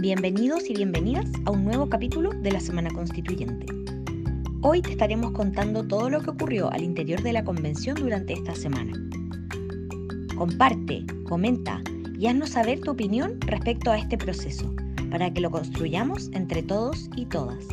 Bienvenidos y bienvenidas a un nuevo capítulo de la Semana Constituyente. Hoy te estaremos contando todo lo que ocurrió al interior de la convención durante esta semana. Comparte, comenta y haznos saber tu opinión respecto a este proceso, para que lo construyamos entre todos y todas.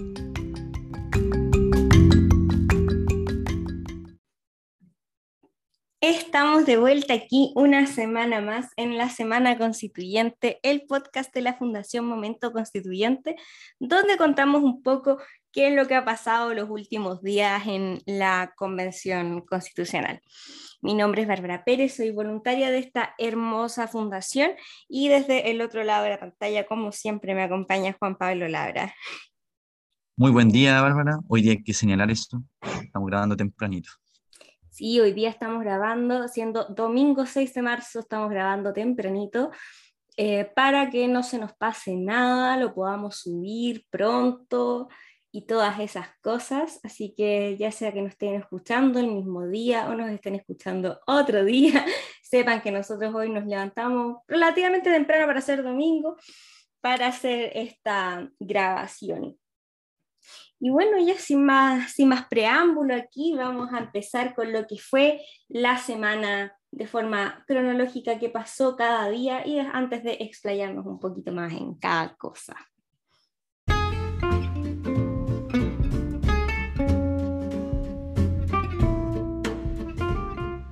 Estamos de vuelta aquí una semana más en la Semana Constituyente, el podcast de la Fundación Momento Constituyente, donde contamos un poco qué es lo que ha pasado los últimos días en la Convención Constitucional. Mi nombre es Bárbara Pérez, soy voluntaria de esta hermosa fundación y desde el otro lado de la pantalla, como siempre, me acompaña Juan Pablo Labra. Muy buen día, Bárbara. Hoy día hay que señalar esto. Estamos grabando tempranito. Sí, hoy día estamos grabando, siendo domingo 6 de marzo, estamos grabando tempranito. Eh, para que no se nos pase nada, lo podamos subir pronto y todas esas cosas. Así que ya sea que nos estén escuchando el mismo día o nos estén escuchando otro día, sepan que nosotros hoy nos levantamos relativamente temprano para hacer domingo, para hacer esta grabación. Y bueno, ya sin más, sin más preámbulo aquí, vamos a empezar con lo que fue la semana de forma cronológica que pasó cada día y antes de explayarnos un poquito más en cada cosa.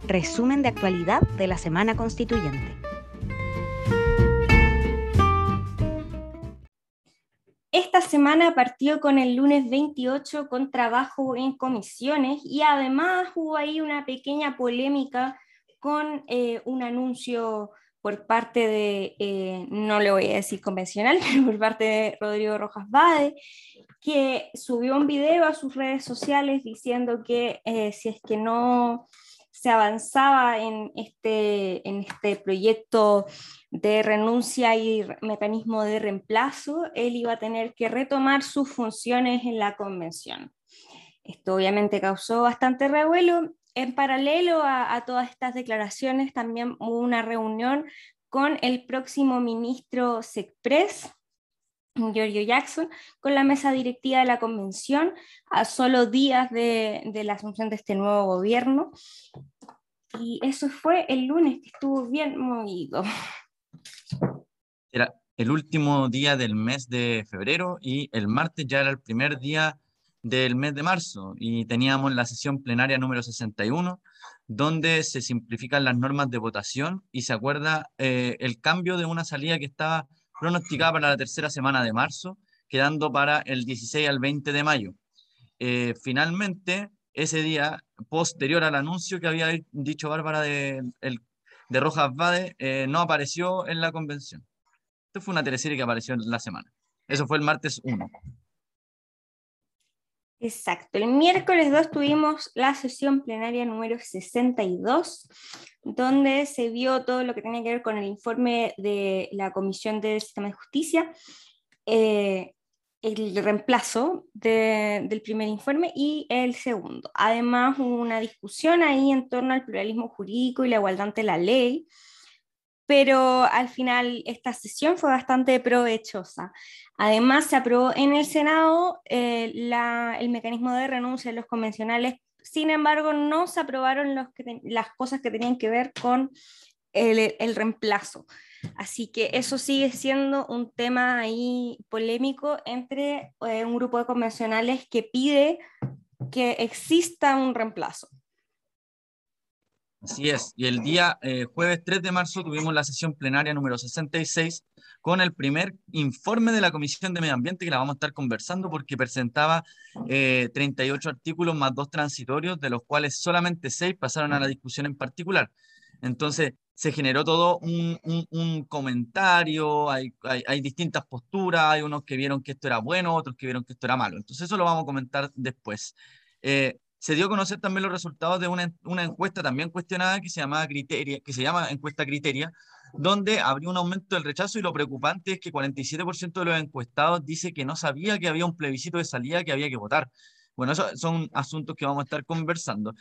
Resumen de actualidad de la Semana Constituyente. Esta semana partió con el lunes 28 con trabajo en comisiones y además hubo ahí una pequeña polémica con eh, un anuncio por parte de, eh, no le voy a decir convencional, pero por parte de Rodrigo Rojas Bade, que subió un video a sus redes sociales diciendo que eh, si es que no se avanzaba en este, en este proyecto de renuncia y mecanismo de reemplazo, él iba a tener que retomar sus funciones en la convención. Esto obviamente causó bastante revuelo. En paralelo a, todas estas declaraciones, también hubo una reunión con el próximo ministro SECPRES, Giorgio Jackson, con la mesa directiva de la convención a solo días de, de, la asunción de este nuevo gobierno. Y eso fue el lunes, que estuvo bien movido. Era el último día del mes de febrero y el martes ya era el primer día del mes de marzo y teníamos la sesión plenaria número 61 donde se simplifican las normas de votación y se acuerda eh, el cambio de una salida que estaba pronosticada para la tercera semana de marzo, quedando para el 16 al 20 de mayo. Eh, finalmente, ese día, posterior al anuncio que había dicho Bárbara de, el, de Rojas Vade, eh, no apareció en la convención. Esto fue una teleserie que apareció en la semana. Eso fue el martes 1. Exacto. El miércoles 2 tuvimos la sesión plenaria número 62, donde se vio todo lo que tenía que ver con el informe de la Comisión del Sistema de Justicia, eh, el reemplazo de, del primer informe y el segundo. Además, hubo una discusión ahí en torno al pluralismo jurídico y la igualdad ante la ley, pero al final esta sesión fue bastante provechosa. Además, se aprobó en el Senado eh, el mecanismo de renuncia de los convencionales, sin embargo, no se aprobaron las cosas que tenían que ver con el, reemplazo. Así que eso sigue siendo un tema ahí polémico entre eh, un grupo de convencionales que pide que exista un reemplazo. Así es, y el día eh, jueves 3 de marzo tuvimos la sesión plenaria número 66 con el primer informe de la Comisión de Medio Ambiente que la vamos a estar conversando porque presentaba eh, 38 artículos más dos transitorios, de los cuales solamente seis pasaron a la discusión en particular. Entonces, se generó todo un, comentario, hay, hay, hay, distintas posturas, hay unos que vieron que esto era bueno, otros que vieron que esto era malo. Entonces, eso lo vamos a comentar después. Eh, se dio a conocer también los resultados de una, una encuesta también cuestionada que se, llamaba Criteria, que se llama encuesta Criteria, donde habría un aumento del rechazo y lo preocupante es que 47% de los encuestados dice que no sabía que había un plebiscito de salida que había que votar. Bueno, esos son asuntos que vamos a estar conversando.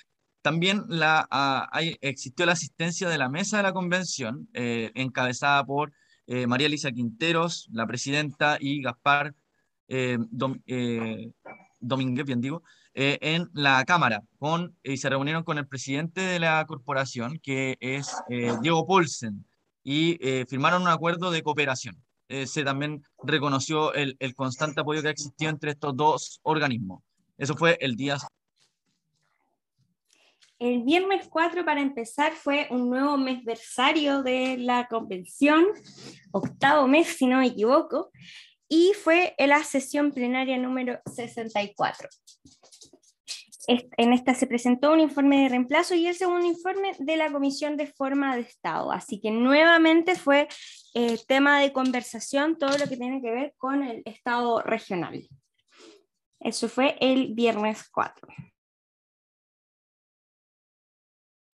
También hay, existió la asistencia de la mesa de la convención, eh, encabezada por eh, María Elisa Quinteros, la presidenta, y Gaspar eh, eh, Domínguez, bien digo, en la Cámara, con, y se reunieron con el presidente de la corporación, que es Diego Polsen, y firmaron un acuerdo de cooperación. se también reconoció el, constante apoyo que ha existido entre estos dos organismos. Eso fue el día el viernes 4, para empezar, fue un nuevo mesversario de la convención, octavo mes, si no me equivoco, y fue la sesión plenaria número 64. En esta se presentó un informe de reemplazo y el segundo informe de la Comisión de Forma de Estado. Así que nuevamente fue eh, tema de conversación todo lo que tiene que ver con el Estado regional. Eso fue el viernes 4.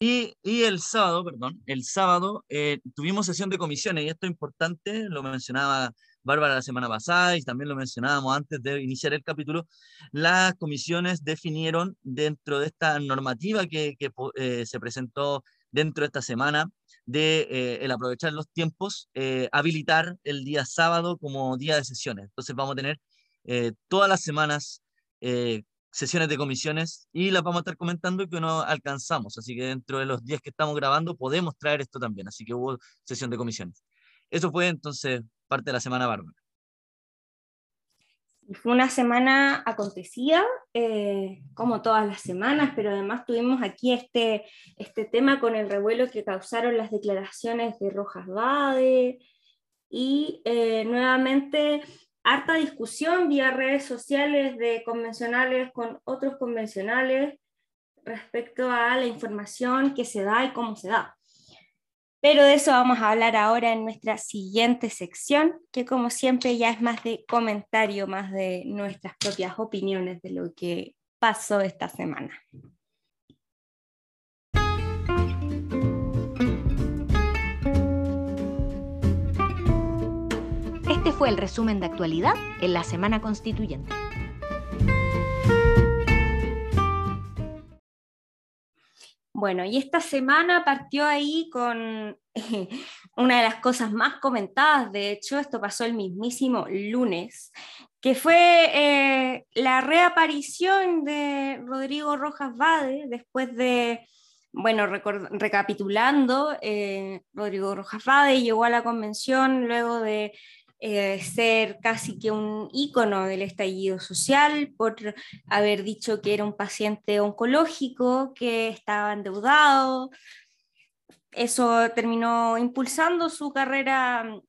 Y, el sábado, perdón, el sábado eh, tuvimos sesión de comisiones y esto es importante, lo mencionaba Bárbara la semana pasada y también lo mencionábamos antes de iniciar el capítulo, las comisiones definieron dentro de esta normativa que, eh, se presentó dentro de esta semana de eh, el aprovechar los tiempos, habilitar el día sábado como día de sesiones. Entonces vamos a tener todas las semanas sesiones de comisiones y las vamos a estar comentando que no alcanzamos. Así que dentro de los días que estamos grabando podemos traer esto también. Así que hubo sesión de comisiones. Eso fue entonces parte de la semana bárbara. Fue una semana acontecida, eh, como todas las semanas, pero además tuvimos aquí este, este tema con el revuelo que causaron las declaraciones de Rojas Bade y eh, nuevamente harta discusión vía redes sociales de convencionales con otros convencionales respecto a la información que se da y cómo se da. Pero de eso vamos a hablar ahora en nuestra siguiente sección, que como siempre ya es más de comentario, más de nuestras propias opiniones de lo que pasó esta semana. Fue el resumen de actualidad en la Semana Constituyente. Bueno, y esta semana partió ahí con una de las cosas más comentadas, de hecho, esto pasó el mismísimo lunes, que fue eh, la reaparición de Rodrigo Rojas Vade después de, bueno, recapitulando, eh, Rodrigo Rojas Vade llegó a la convención luego de eh, ser casi que un ícono del estallido social por haber dicho que era un paciente oncológico, que estaba endeudado. Eso terminó impulsando su carrera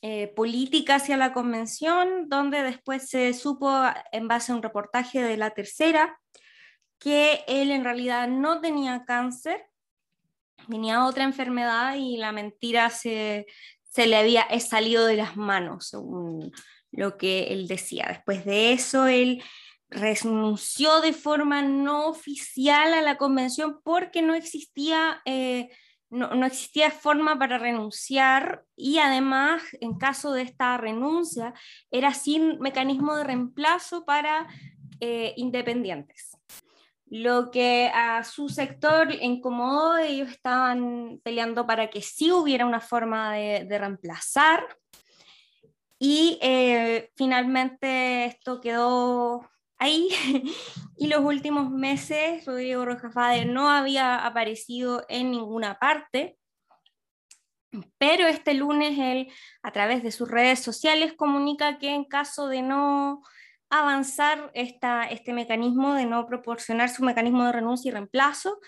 eh, política hacia la convención, donde después se supo, en base a un reportaje de la tercera, que él en realidad no tenía cáncer, tenía otra enfermedad y la mentira se, se le había salido de las manos, según lo que él decía. Después de eso, él renunció de forma no oficial a la convención porque no existía, eh, no, existía forma para renunciar y además, en caso de esta renuncia, era sin mecanismo de reemplazo para eh, independientes lo que a su sector incomodó, ellos estaban peleando para que sí hubiera una forma de, reemplazar. Y eh, finalmente esto quedó ahí. y los últimos meses Rodrigo Rojas no había aparecido en ninguna parte. Pero este lunes él, a través de sus redes sociales, comunica que en caso de no avanzar esta, este mecanismo de no proporcionar su mecanismo de renuncia y reemplazo,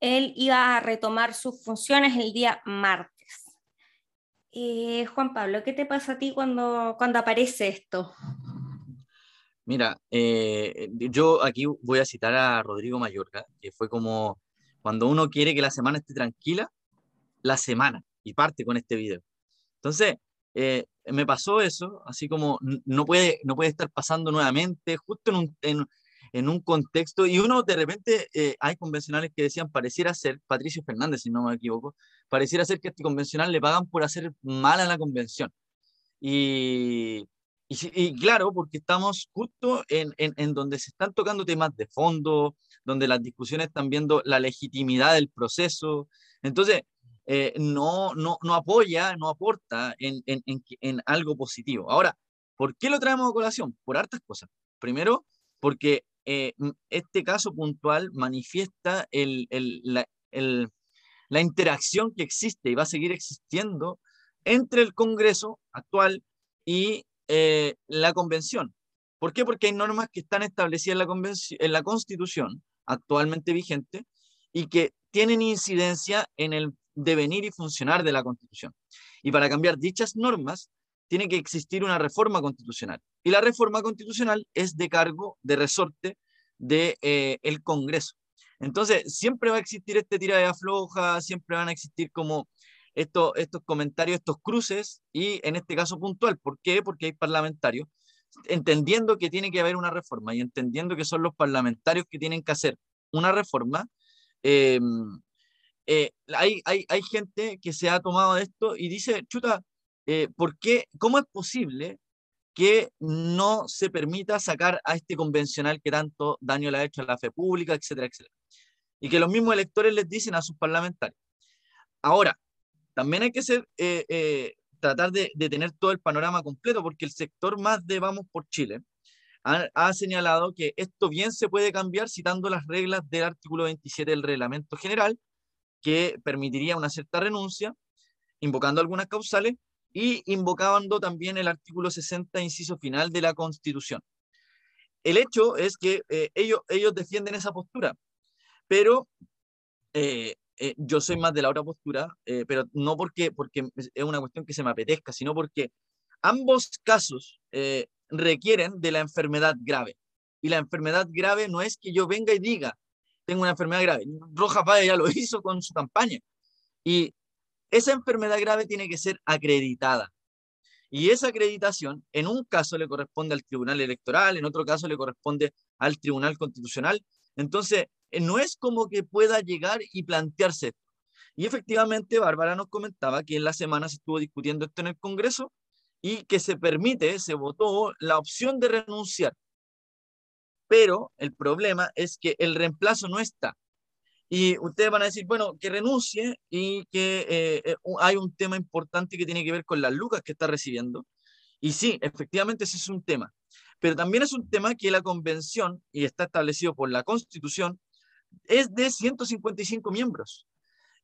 él iba a retomar sus funciones el día martes. Eh, Juan Pablo, ¿qué te pasa a ti cuando, cuando aparece esto? Mira, eh, yo aquí voy a citar a Rodrigo Mayorga, que fue como cuando uno quiere que la semana esté tranquila, la semana, y parte con este video. Entonces, eh, me pasó eso, así como no puede, no puede estar pasando nuevamente, justo en un, en, en un contexto, y uno de repente, eh, hay convencionales que decían, pareciera ser, Patricio Fernández, si no me equivoco, pareciera ser que a este convencional le pagan por hacer mal a la convención. Y, y, claro, porque estamos justo en, en, en, donde se están tocando temas de fondo, donde las discusiones están viendo la legitimidad del proceso. Entonces, eh, no, no, no apoya, no aporta en, en, en, algo positivo. Ahora, ¿por qué lo traemos a colación? Por hartas cosas. Primero, porque eh, este caso puntual manifiesta el, el, la, el, la interacción que existe y va a seguir existiendo entre el Congreso actual y eh, la Convención. ¿Por qué? Porque hay normas que están establecidas en la, en la Constitución actualmente vigente y que tienen incidencia en el devenir y funcionar de la Constitución. Y para cambiar dichas normas, tiene que existir una reforma constitucional. Y la reforma constitucional es de cargo, de resorte del de, eh, Congreso. Entonces, siempre va a existir este tira de afloja, siempre van a existir como estos, estos comentarios, estos cruces, y en este caso puntual. ¿Por qué? Porque hay parlamentarios, entendiendo que tiene que haber una reforma y entendiendo que son los parlamentarios que tienen que hacer una reforma, em, eh, hay, hay, hay, gente que se ha tomado esto y dice, chuta, eh, ¿por qué? ¿Cómo es posible que no se permita sacar a este convencional que tanto daño le ha hecho a la fe pública, etcétera, etcétera? Y que los mismos electores les dicen a sus parlamentarios. Ahora, también hay que ser, eh, eh, tratar de, tener todo el panorama completo, porque el sector más de Vamos por Chile ha, señalado que esto bien se puede cambiar citando las reglas del artículo 27 del reglamento general, que permitiría una cierta renuncia, invocando algunas causales, y invocando también el artículo 60, inciso final de la Constitución. El hecho es que eh, ellos, ellos defienden esa postura, pero eh, yo soy más de la otra postura, eh, pero no porque, porque es una cuestión que se me apetezca, sino porque ambos casos eh, requieren de la enfermedad grave. Y la enfermedad grave no es que yo venga y diga, tengo una enfermedad grave. Roja Paya ya lo hizo con su campaña. Y esa enfermedad grave tiene que ser acreditada. Y esa acreditación, en un caso le corresponde al Tribunal Electoral, en otro caso le corresponde al Tribunal Constitucional. Entonces, eh, no es como que pueda llegar y plantearse esto. Y efectivamente, Bárbara nos comentaba que en la semana se estuvo discutiendo esto en el Congreso y que se permite, se votó la opción de renunciar. Pero el problema es que el reemplazo no está. Y ustedes van a decir, bueno, que renuncie y que eh, eh, hay un tema importante que tiene que ver con las lucas que está recibiendo. Y sí, efectivamente ese es un tema. Pero también es un tema que la convención, y está establecido por la constitución, es de 155 miembros.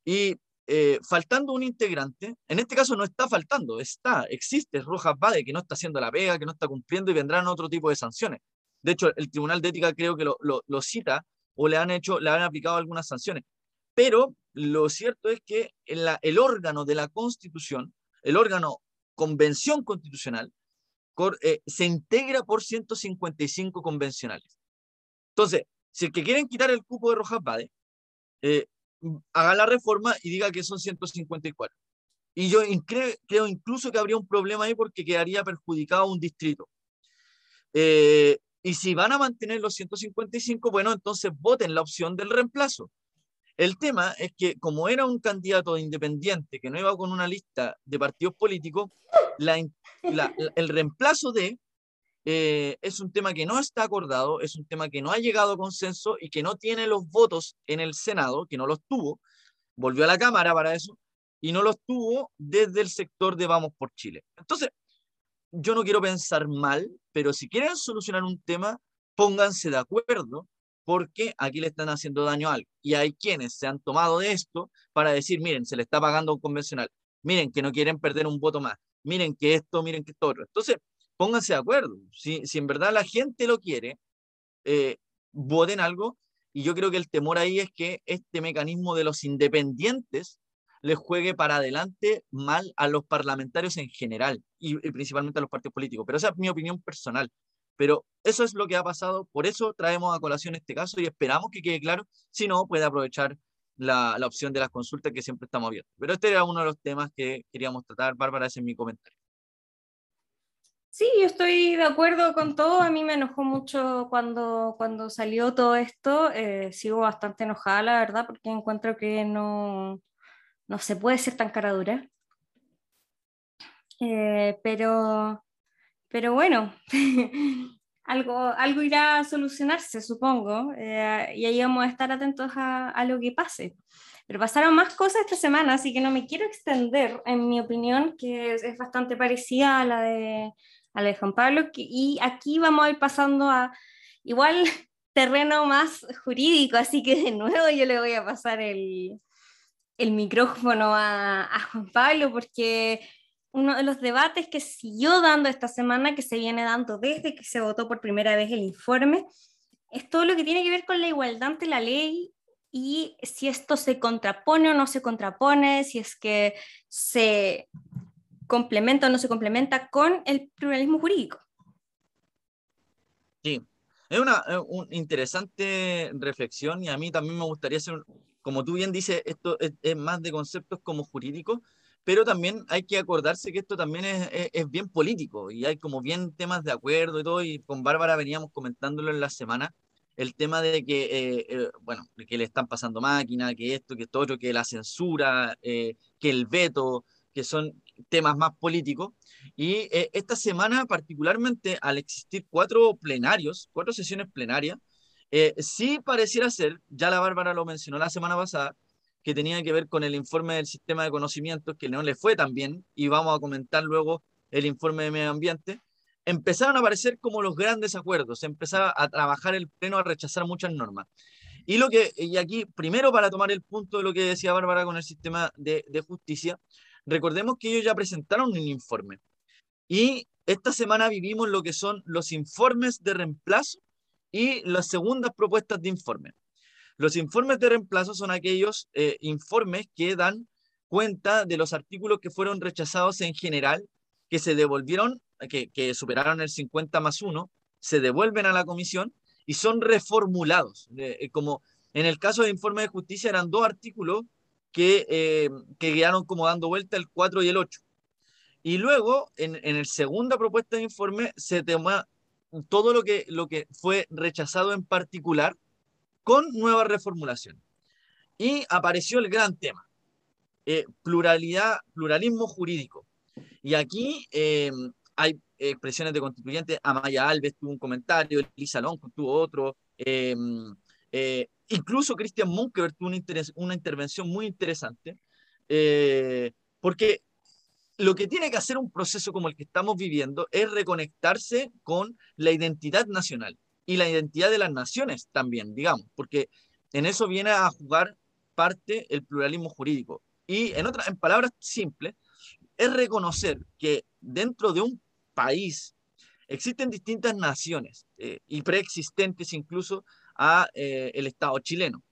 Y eh, faltando un integrante, en este caso no está faltando, está, existe Rojas Bade que no está haciendo la pega, que no está cumpliendo y vendrán otro tipo de sanciones. De hecho, el Tribunal de Ética creo que lo, lo, cita o le han hecho, le han aplicado algunas sanciones. Pero lo cierto es que el órgano de la Constitución, el órgano Convención Constitucional, eh, se integra por 155 convencionales. Entonces, si el que quieren quitar el cupo de Rojas Bade, eh, haga la reforma y diga que son 154. Y yo creo, incluso que habría un problema ahí porque quedaría perjudicado un distrito. Eh, y si van a mantener los 155, bueno, entonces voten la opción del reemplazo. El tema es que como era un candidato independiente que no iba con una lista de partidos políticos, el reemplazo de eh, es un tema que no está acordado, es un tema que no ha llegado a consenso y que no tiene los votos en el Senado, que no los tuvo, volvió a la Cámara para eso, y no los tuvo desde el sector de Vamos por Chile. Entonces, yo no quiero pensar mal, pero si quieren solucionar un tema, pónganse de acuerdo, porque aquí le están haciendo daño a algo. Y hay quienes se han tomado de esto para decir, miren, se le está pagando a un convencional, miren que no quieren perder un voto más, miren que esto, miren que esto otro. Entonces, pónganse de acuerdo. Si, si en verdad la gente lo quiere, eh, voten algo. Y yo creo que el temor ahí es que este mecanismo de los independientes les juegue para adelante mal a los parlamentarios en general y, principalmente a los partidos políticos. Pero esa es mi opinión personal. Pero eso es lo que ha pasado, por eso traemos a colación este caso y esperamos que quede claro. Si no, puede aprovechar la, la opción de las consultas que siempre estamos abiertos. Pero este era uno de los temas que queríamos tratar. Bárbara, ese es mi comentario. Sí, yo estoy de acuerdo con todo. A mí me enojó mucho cuando, cuando salió todo esto. Eh, sigo bastante enojada, la verdad, porque encuentro que no, no se puede ser tan cara dura. Eh, pero, pero bueno, algo, algo irá a solucionarse, supongo, eh, y ahí vamos a estar atentos a, a, lo que pase. Pero pasaron más cosas esta semana, así que no me quiero extender en mi opinión, que es, es bastante parecida a la de, a la de Juan Pablo, y aquí vamos a ir pasando a igual terreno más jurídico, así que de nuevo yo le voy a pasar el, el micrófono a, a Juan Pablo, porque uno de los debates que siguió dando esta semana, que se viene dando desde que se votó por primera vez el informe, es todo lo que tiene que ver con la igualdad ante la ley y si esto se contrapone o no se contrapone, si es que se complementa o no se complementa con el pluralismo jurídico. Sí, es una, interesante reflexión y a mí también me gustaría hacer, como tú bien dices, esto es, es más de conceptos como jurídicos, pero también hay que acordarse que esto también es, es, bien político y hay como bien temas de acuerdo y todo, y con Bárbara veníamos comentándolo en la semana, el tema de que, eh, eh, bueno, que le están pasando máquina, que esto, que esto otro, que la censura, eh, que el veto, que son temas más políticos. Y esta semana, particularmente al existir cuatro plenarios, cuatro sesiones plenarias, sí pareciera ser, ya la Bárbara lo mencionó la semana pasada, que tenía que ver con el informe del sistema de conocimientos, que no le fue tan bien, y vamos a comentar luego el informe de medio ambiente, empezaron a aparecer como los grandes acuerdos, empezaba a trabajar el pleno a rechazar muchas normas. Y, lo que, y aquí, primero para tomar el punto de lo que decía Bárbara con el sistema de, de justicia, recordemos que ellos ya presentaron un informe. Y esta semana vivimos lo que son los informes de reemplazo y las segundas propuestas de informe. Los informes de reemplazo son aquellos eh, informes que dan cuenta de los artículos que fueron rechazados en general, que se devolvieron, que, que superaron el 50 más 1, se devuelven a la comisión y son reformulados. Eh, como en el caso de informe de justicia eran dos artículos que, eh, que quedaron como dando vuelta el 4 y el 8. Y luego, en, en el segunda propuesta de informe, se toma todo lo que, lo que fue rechazado en particular con nueva reformulación. Y apareció el gran tema, eh, pluralidad, pluralismo jurídico. Y aquí eh, hay expresiones de constituyentes, Amaya Alves tuvo un comentario, Elisa Longo tuvo otro, eh, incluso Cristian Munkever tuvo una, intervención muy interesante, porque lo que tiene que hacer un proceso como el que estamos viviendo es reconectarse con la identidad nacional y la identidad de las naciones también, digamos, porque en eso viene a jugar parte el pluralismo jurídico. Y en, otras, en palabras simples, es reconocer que dentro de un país existen distintas naciones eh, y preexistentes incluso a eh, el Estado chileno.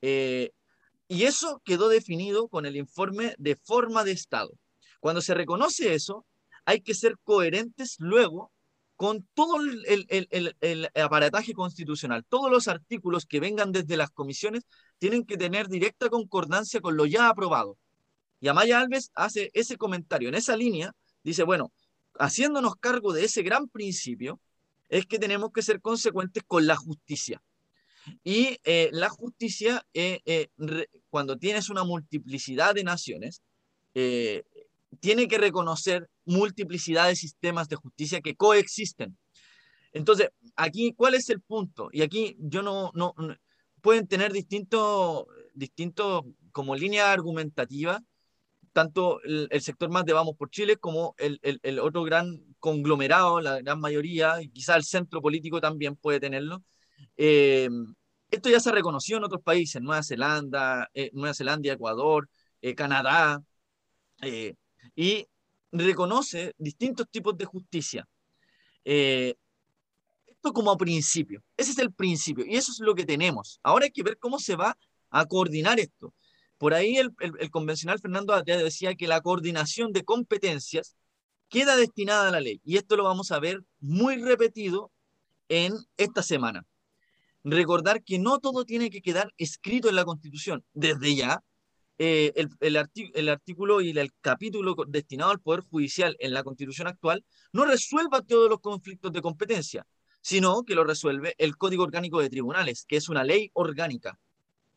Eh, y eso quedó definido con el informe de forma de Estado. Cuando se reconoce eso, hay que ser coherentes luego con todo el, aparataje constitucional, todos los artículos que vengan desde las comisiones tienen que tener directa concordancia con lo ya aprobado. Y Amaya Alves hace ese comentario en esa línea, dice, bueno, haciéndonos cargo de ese gran principio, es que tenemos que ser consecuentes con la justicia. Y eh, la justicia, eh, eh, cuando tienes una multiplicidad de naciones, tiene que reconocer multiplicidad de sistemas de justicia que coexisten. Entonces, aquí, ¿cuál es el punto? Y aquí yo no, no, pueden tener distintos, distinto, como línea argumentativa, tanto el, sector más de Vamos por Chile como el, el, otro gran conglomerado, la gran mayoría, y quizá el centro político también puede tenerlo. Eh, esto ya se ha reconocido en otros países, Nueva Zelanda, eh, Nueva Zelanda, Ecuador, eh, Canadá, y reconoce distintos tipos de justicia. Eh, esto como principio, ese es el principio y eso es lo que tenemos. Ahora hay que ver cómo se va a coordinar esto. Por ahí el, el, convencional Fernando Atea decía que la coordinación de competencias queda destinada a la ley y esto lo vamos a ver muy repetido en esta semana. Recordar que no todo tiene que quedar escrito en la Constitución desde ya, eh, el, artículo y el capítulo destinado al Poder Judicial en la Constitución actual no resuelva todos los conflictos de competencia, sino que lo resuelve el Código Orgánico de Tribunales, que es una ley orgánica,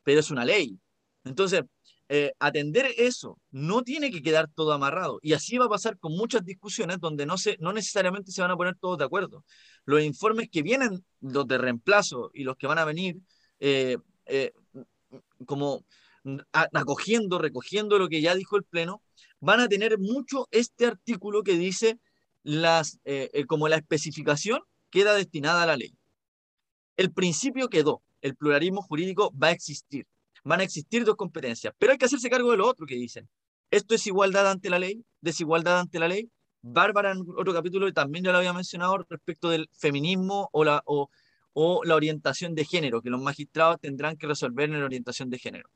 pero es una ley. Entonces, eh, atender eso no tiene que quedar todo amarrado. Y así va a pasar con muchas discusiones donde no, se, no necesariamente se van a poner todos de acuerdo. Los informes que vienen, los de reemplazo y los que van a venir, eh, como acogiendo, recogiendo lo que ya dijo el Pleno, van a tener mucho este artículo que dice las, eh, eh, como la especificación queda destinada a la ley. El principio quedó, el pluralismo jurídico va a existir, van a existir dos competencias, pero hay que hacerse cargo de lo otro que dicen. Esto es igualdad ante la ley, desigualdad ante la ley. Bárbara en otro capítulo también ya lo había mencionado respecto del feminismo o la, o la orientación de género, que los magistrados tendrán que resolver en la orientación de género.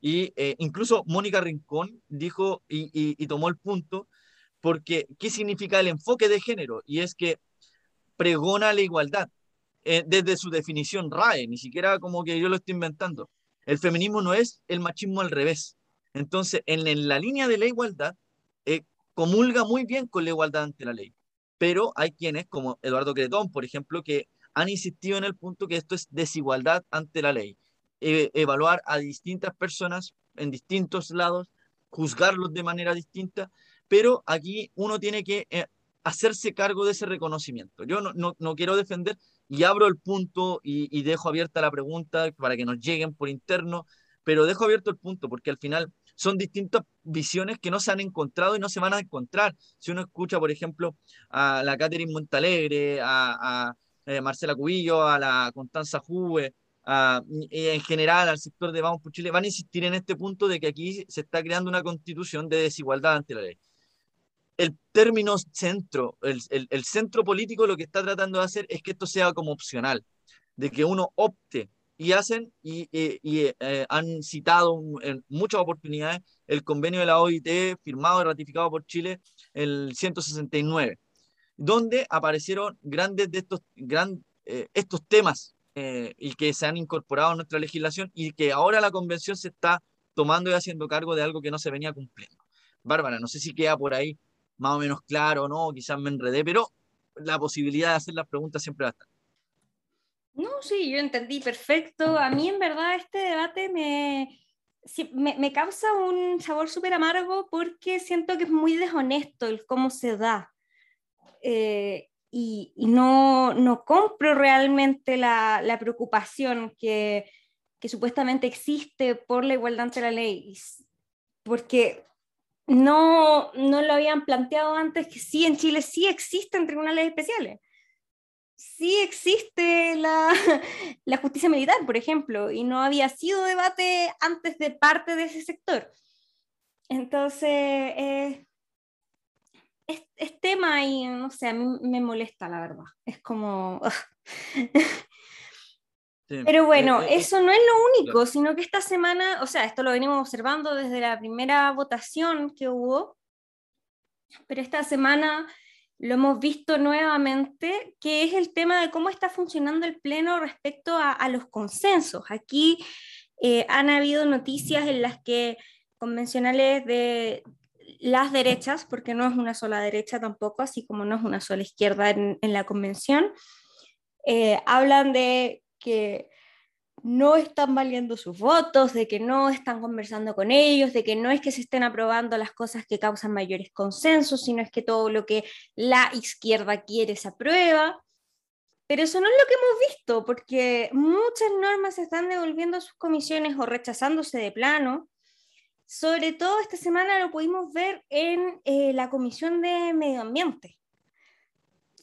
Y eh, incluso Mónica Rincón dijo y, tomó el punto, porque ¿qué significa el enfoque de género? Y es que pregona la igualdad, eh, desde su definición RAE, ni siquiera como que yo lo estoy inventando. El feminismo no es el machismo al revés. Entonces, en, la línea de la igualdad, eh, comulga muy bien con la igualdad ante la ley. Pero hay quienes, como Eduardo Cretón, por ejemplo, que han insistido en el punto que esto es desigualdad ante la ley. E, evaluar a distintas personas en distintos lados, juzgarlos de manera distinta, pero aquí uno tiene que eh, hacerse cargo de ese reconocimiento. Yo no, no, quiero defender y abro el punto y, y, dejo abierta la pregunta para que nos lleguen por interno, pero dejo abierto el punto porque al final son distintas visiones que no se han encontrado y no se van a encontrar. Si uno escucha, por ejemplo, a la Catherine Montalegre, a, eh, Marcela Cubillo, a la Constanza Juve, en general al sector de Vamos por Chile, van a insistir en este punto de que aquí se está creando una constitución de desigualdad ante la ley. El término centro, el, centro político lo que está tratando de hacer es que esto sea como opcional, de que uno opte y hacen y, y, eh, han citado en muchas oportunidades el convenio de la OIT firmado y ratificado por Chile el 169 donde aparecieron grandes de estos, gran, eh, estos temas eh, y que se han incorporado a nuestra legislación y que ahora la convención se está tomando y haciendo cargo de algo que no se venía cumpliendo. Bárbara, no sé si queda por ahí más o menos claro o no, quizás me enredé, pero la posibilidad de hacer las preguntas siempre va a estar. No, sí, yo entendí perfecto. A mí en verdad este debate me, me, me causa un sabor súper amargo porque siento que es muy deshonesto el cómo se da. Eh, y, no, no, compro realmente la, la preocupación que, que, supuestamente existe por la igualdad ante la ley, porque no, no lo habían planteado antes que sí, en Chile sí existen tribunales especiales. Sí existe la, la justicia militar, por ejemplo, y no había sido debate antes de parte de ese sector. Entonces, es, tema y no sé, a mí me molesta la verdad. Es como... Pero bueno, eh, eh, eso no es lo único, sino que esta semana, o sea, esto lo venimos observando desde la primera votación que hubo, pero esta semana lo hemos visto nuevamente, que es el tema de cómo está funcionando el Pleno respecto a, los consensos. Aquí eh, han habido noticias en las que convencionales de, las derechas, porque no es una sola derecha tampoco, así como no es una sola izquierda en, la convención, eh, hablan de que no están valiendo sus votos, de que no están conversando con ellos, de que no es que se estén aprobando las cosas que causan mayores consensos, sino es que todo lo que la izquierda quiere se aprueba. Pero eso no es lo que hemos visto, porque muchas normas se están devolviendo sus comisiones o rechazándose de plano, sobre todo esta semana lo pudimos ver en eh, la Comisión de Medio Ambiente,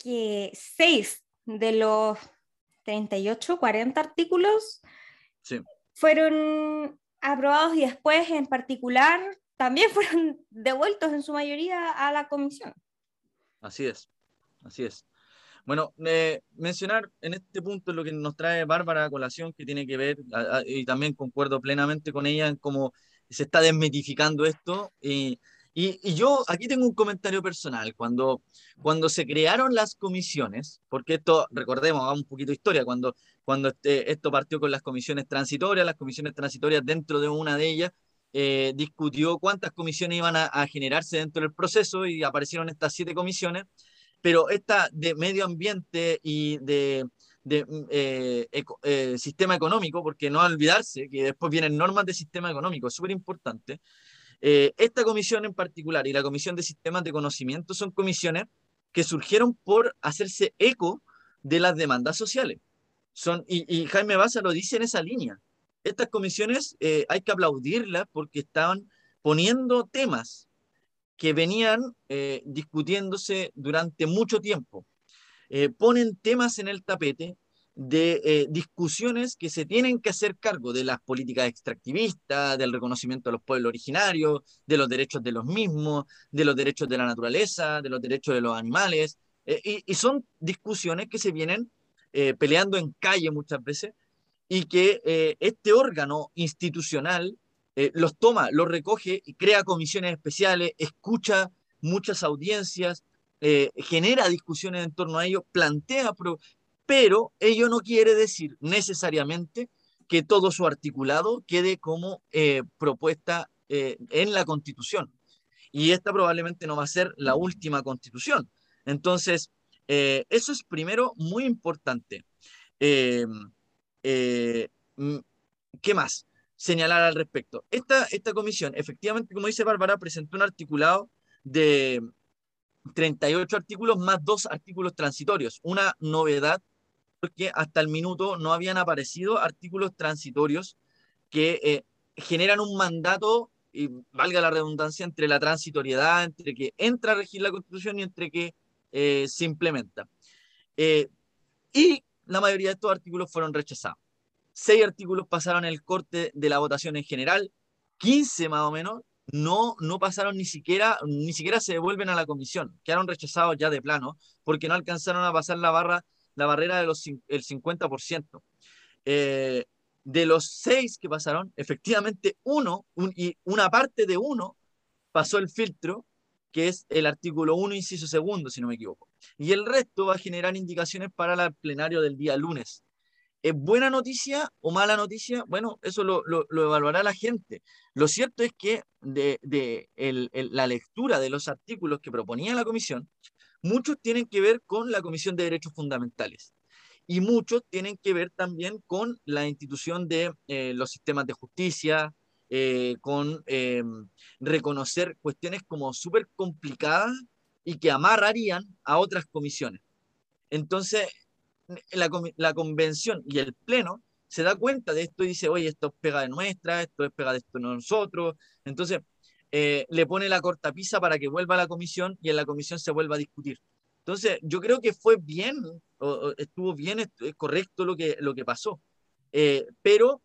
que seis de los 38, 40 artículos fueron aprobados y después en particular también fueron devueltos en su mayoría a la comisión. Así es, así es. Bueno, eh, mencionar en este punto lo que nos trae Bárbara a colación, que tiene que ver, y también concuerdo plenamente con ella en cómo se está desmitificando esto. Y, y, yo aquí tengo un comentario personal. Cuando, cuando se crearon las comisiones, porque esto, recordemos, un poquito de historia, cuando, cuando este, esto partió con las comisiones transitorias, las comisiones transitorias dentro de una de ellas eh, discutió cuántas comisiones iban a, a, generarse dentro del proceso y aparecieron estas siete comisiones, pero esta de medio ambiente y de de mm, eh, eh, sistema económico, porque no olvidarse que después vienen normas de sistema económico, es súper importante. Eh, esta comisión en particular y la Comisión de Sistemas de Conocimiento son comisiones que surgieron por hacerse eco de las demandas sociales. Son, y, Jaime Baza lo dice en esa línea. estas comisiones eh, hay que aplaudirlas porque estaban poniendo temas que venían eh, discutiéndose durante mucho tiempo. Eh, ponen temas en el tapete de discusiones que se tienen que hacer cargo de las políticas extractivistas, del reconocimiento de los pueblos originarios, de los derechos de los mismos, de los derechos de la naturaleza, de los derechos de los animales. Y, y, son discusiones que se vienen peleando en calle muchas veces y que eh, este órgano institucional eh, los toma, los recoge y crea comisiones especiales, escucha muchas audiencias, eh, genera discusiones en torno a ello, plantea, pero ello no quiere decir necesariamente que todo su articulado quede como propuesta en la Constitución. Y esta probablemente no va a ser la última Constitución. Entonces, eso es primero muy importante. Eh, mm, ¿Qué más? Señalar al respecto. Esta, esta comisión, efectivamente, como dice Bárbara, presentó un articulado de 38 artículos más dos artículos transitorios. Una novedad, porque hasta el minuto no habían aparecido artículos transitorios que eh, generan un mandato, y valga la redundancia, entre la transitoriedad, entre que entra a regir la Constitución y entre que eh, se implementa. y la mayoría de estos artículos fueron rechazados. Seis artículos pasaron el corte de la votación en general, 15 más o menos no, no pasaron ni siquiera, ni siquiera se devuelven a la comisión, quedaron rechazados ya de plano, porque no alcanzaron a pasar la, barra, la barrera del 50%. Eh, de los seis que pasaron, efectivamente uno, y una parte de uno pasó el filtro, que es el artículo 1, inciso segundo, si no me equivoco y el resto va a generar indicaciones para el plenario del día lunes. ¿Es buena noticia o mala noticia? Bueno, eso lo, evaluará la gente. Lo cierto es que de, la lectura de los artículos que proponía la comisión, muchos tienen que ver con la Comisión de Derechos Fundamentales y muchos tienen que ver también con la institución de eh, los sistemas de justicia, eh, con eh, reconocer cuestiones como súper complicadas y que amarrarían a otras comisiones. Entonces, la, la, convención y el pleno se da cuenta de esto y dice, oye, esto es pega de nuestra, esto es pega de esto nosotros. Entonces, eh, le pone la cortapisa para que vuelva a la comisión y en la comisión se vuelva a discutir. Entonces, yo creo que fue bien, estuvo bien, es correcto lo que, lo que pasó. Eh, pero,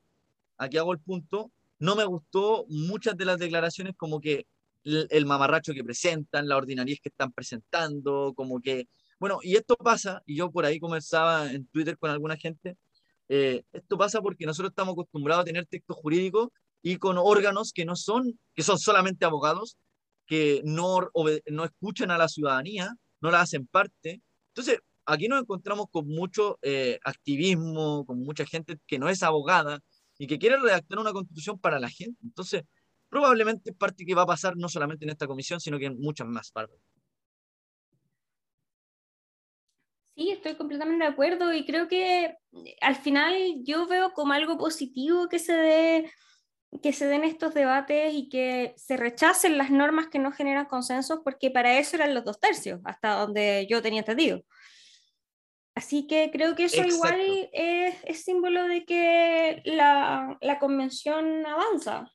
aquí hago el punto, no me gustó muchas de las declaraciones como que el mamarracho que presentan, la ordinariez que están presentando, como que, bueno, y esto pasa, y yo por ahí conversaba en Twitter con alguna gente, eh, esto pasa porque nosotros estamos acostumbrados a tener textos jurídicos y con órganos que no son, que son solamente abogados, que no, no escuchan a la ciudadanía, no la hacen parte. Entonces, aquí nos encontramos con mucho eh, activismo, con mucha gente que no es abogada y que quiere redactar una constitución para la gente. Entonces, probablemente es parte que va a pasar no solamente en esta comisión, sino que en muchas más, partes. Sí, estoy completamente de acuerdo y creo que eh, al final yo veo como algo positivo que se dé que se den estos debates y que se rechacen las normas que no generan consensos, porque para eso eran los dos tercios, hasta donde yo tenía entendido. Así que creo que eso igual es, es, símbolo de que la, la convención avanza.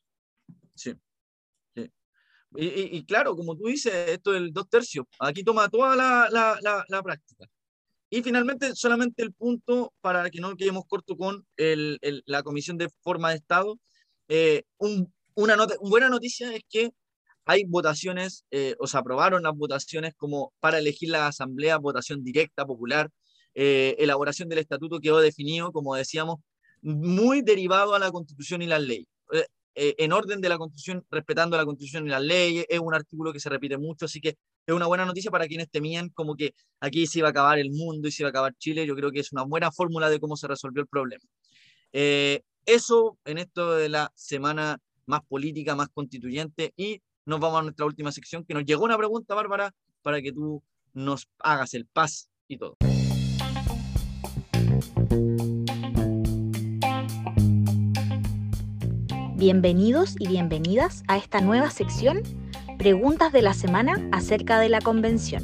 Sí. Y, claro, como tú dices, esto del dos tercios, aquí toma toda la, práctica. Y finalmente, solamente el punto para que no quedemos corto con la Comisión de Forma de Estado. Eh, una, buena noticia es que hay votaciones, eh, o se aprobaron las votaciones como para elegir la asamblea, votación directa, popular, eh, elaboración del estatuto quedó definido, como decíamos, muy derivado a la constitución y la ley. Eh, en orden de la Constitución, respetando la Constitución y las leyes. Es un artículo que se repite mucho, así que es una buena noticia para quienes temían como que aquí se iba a acabar el mundo y se iba a acabar Chile. Yo creo que es una buena fórmula de cómo se resolvió el problema. Eh, eso en esto de la semana más política, más constituyente y nos vamos a nuestra última sección que nos llegó una pregunta, Bárbara, para que tú nos hagas el paz y todo. Bienvenidos y bienvenidas a esta nueva sección, Preguntas de la Semana acerca de la Convención.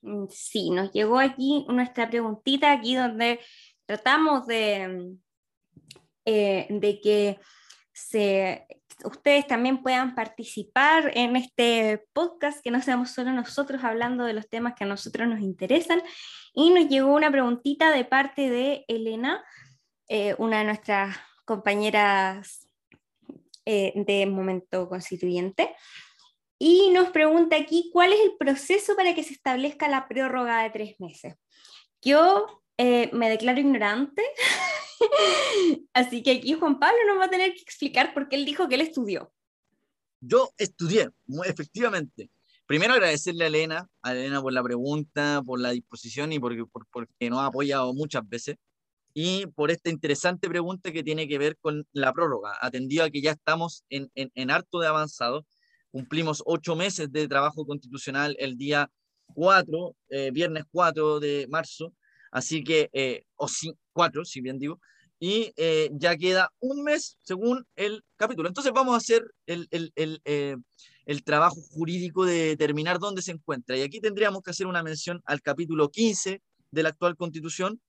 Mm, sí, nos llegó aquí nuestra preguntita, aquí donde tratamos de, eh, de que ustedes también puedan participar en este podcast, que no seamos solo nosotros hablando de los temas que a nosotros nos interesan. Y nos llegó una preguntita de parte de Elena, eh, una de nuestras compañeras eh, de Momento Constituyente. Y nos pregunta aquí, ¿cuál es el proceso para que se establezca la prórroga de tres meses? Yo eh, me declaro ignorante, así que aquí Juan Pablo nos va a tener que explicar por qué él dijo que él estudió. Yo estudié, efectivamente. Primero agradecerle a Elena, a Elena por la pregunta, por la disposición y porque, por, porque nos ha apoyado muchas veces y por esta interesante pregunta que tiene que ver con la prórroga, atendido a que ya estamos en, en, harto de avanzado, cumplimos ocho meses de trabajo constitucional el día 4, eh, viernes 4 de marzo, así que, eh, o sí, 4, si bien digo, y eh, ya queda un mes según el capítulo. Entonces vamos a hacer el, el, el, el, trabajo jurídico de determinar dónde se encuentra. Y aquí tendríamos que hacer una mención al capítulo 15 de la actual constitución,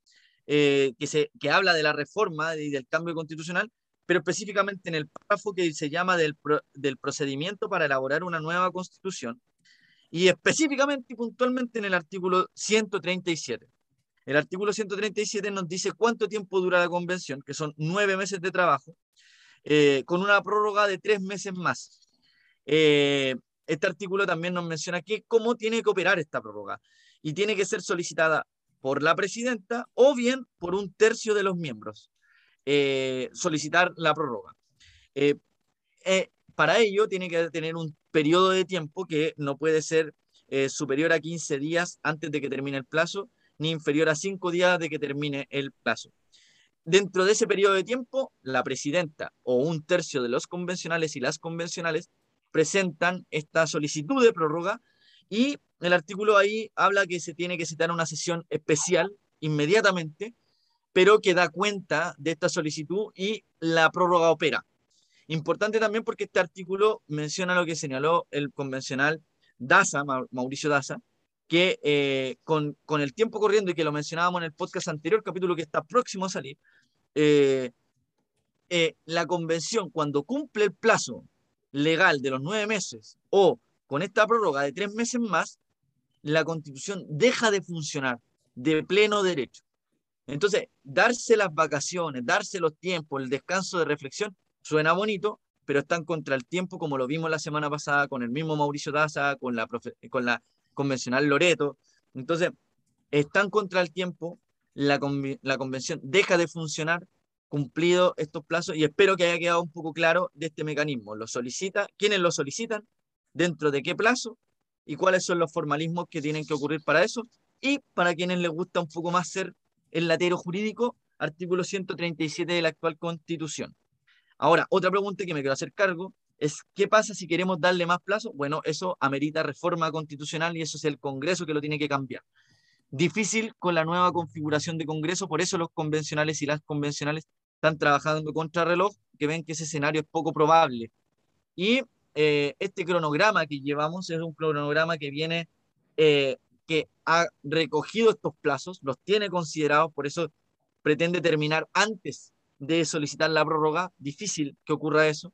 eh, que, se, que habla de la reforma y del cambio constitucional, pero específicamente en el párrafo que se llama del, del procedimiento para elaborar una nueva constitución, y específicamente y puntualmente en el artículo 137. El artículo 137 nos dice cuánto tiempo dura la convención, que son nueve meses de trabajo, eh, con una prórroga de tres meses más. Eh, este artículo también nos menciona que cómo tiene que operar esta prórroga y tiene que ser solicitada por la presidenta o bien por un tercio de los miembros eh, solicitar la prórroga. Eh, eh, para ello tiene que tener un periodo de tiempo que no puede ser superior a 15 días antes de que termine el plazo, ni inferior a 5 días de que termine el plazo. Dentro de ese periodo de tiempo, la presidenta o un tercio de los convencionales y las convencionales presentan esta solicitud de prórroga y el artículo ahí habla que se tiene que citar una sesión especial inmediatamente, pero que da cuenta de esta solicitud y la prórroga opera. Importante también porque este artículo menciona lo que señaló el convencional Daza, Mauricio Daza, que eh, con, con, el tiempo corriendo y que lo mencionábamos en el podcast anterior, capítulo que está próximo a salir, eh, eh, la convención cuando cumple el plazo legal de los nueve meses o con esta prórroga de tres meses más, la constitución deja de funcionar de pleno derecho. Entonces, darse las vacaciones, darse los tiempos, el descanso de reflexión, suena bonito, pero están contra el tiempo, como lo vimos la semana pasada con el mismo Mauricio Daza, con la, con la convencional Loreto. Entonces, están contra el tiempo, la, la convención deja de funcionar cumplido estos plazos y espero que haya quedado un poco claro de este mecanismo. Lo solicita, ¿quiénes lo solicitan? ¿Dentro de qué plazo? y cuáles son los formalismos que tienen que ocurrir para eso. Y para quienes les gusta un poco más ser el latero jurídico, artículo 137 de la actual constitución. Ahora, otra pregunta que me quiero hacer cargo es, ¿qué pasa si queremos darle más plazo? Bueno, eso amerita reforma constitucional y eso es el Congreso que lo tiene que cambiar. Difícil con la nueva configuración de Congreso, por eso los convencionales y las convencionales están trabajando contra reloj, que ven que ese escenario es poco probable. Y eh, este cronograma que llevamos es un cronograma que viene, eh, que ha recogido estos plazos, los tiene considerados, por eso pretende terminar antes de solicitar la prórroga. Difícil que ocurra eso,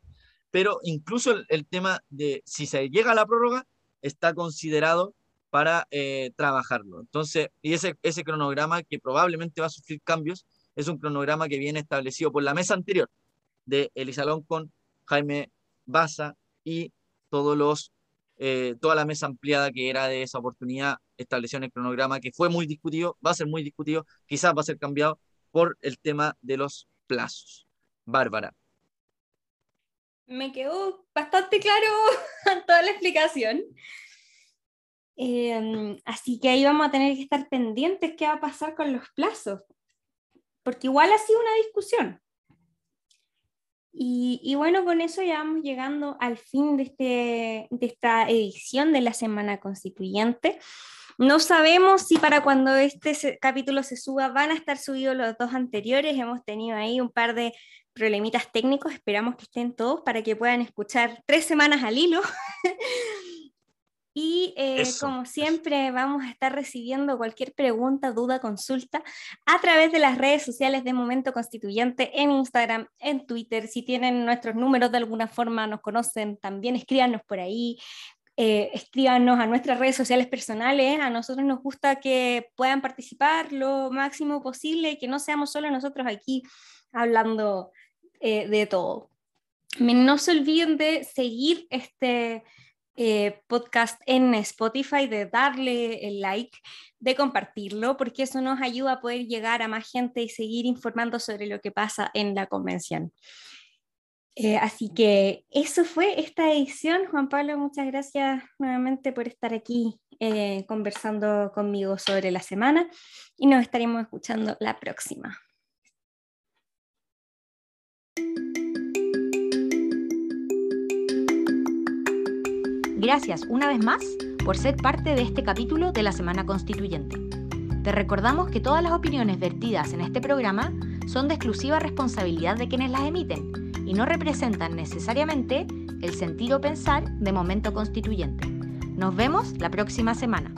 pero incluso el, tema de si se llega a la prórroga está considerado para eh, trabajarlo. Entonces, y ese, ese cronograma que probablemente va a sufrir cambios, es un cronograma que viene establecido por la mesa anterior de Elizalón con Jaime Baza, y todos los, eh, toda la mesa ampliada que era de esa oportunidad estableció en el cronograma, que fue muy discutido, va a ser muy discutido, quizás va a ser cambiado por el tema de los plazos. Bárbara. Me quedó bastante claro toda la explicación. Em, así que ahí vamos a tener que estar pendientes qué va a pasar con los plazos, porque igual ha sido una discusión. Y, bueno, con eso ya vamos llegando al fin de, este, de esta edición de la Semana Constituyente. No sabemos si para cuando este capítulo se suba van a estar subidos los dos anteriores. Hemos tenido ahí un par de problemitas técnicos. Esperamos que estén todos para que puedan escuchar tres semanas al hilo. Y eh, como siempre, vamos a estar recibiendo cualquier pregunta, duda, consulta a través de las redes sociales de Momento Constituyente en Instagram, en Twitter. Si tienen nuestros números de alguna forma, nos conocen, también escríbanos por ahí. Eh, escríbanos a nuestras redes sociales personales. A nosotros nos gusta que puedan participar lo máximo posible que no seamos solo nosotros aquí hablando eh, de todo. No se olviden de seguir este eh, podcast en Spotify, de darle el like, de compartirlo, porque eso nos ayuda a poder llegar a más gente y seguir informando sobre lo que pasa en la convención. Eh, así que eso fue esta edición. Juan Pablo, muchas gracias nuevamente por estar aquí eh, conversando conmigo sobre la semana y nos estaremos escuchando la próxima. Gracias una vez más por ser parte de este capítulo de la Semana Constituyente. Te recordamos que todas las opiniones vertidas en este programa son de exclusiva responsabilidad de quienes las emiten y no representan necesariamente el sentir o pensar de momento constituyente. Nos vemos la próxima semana.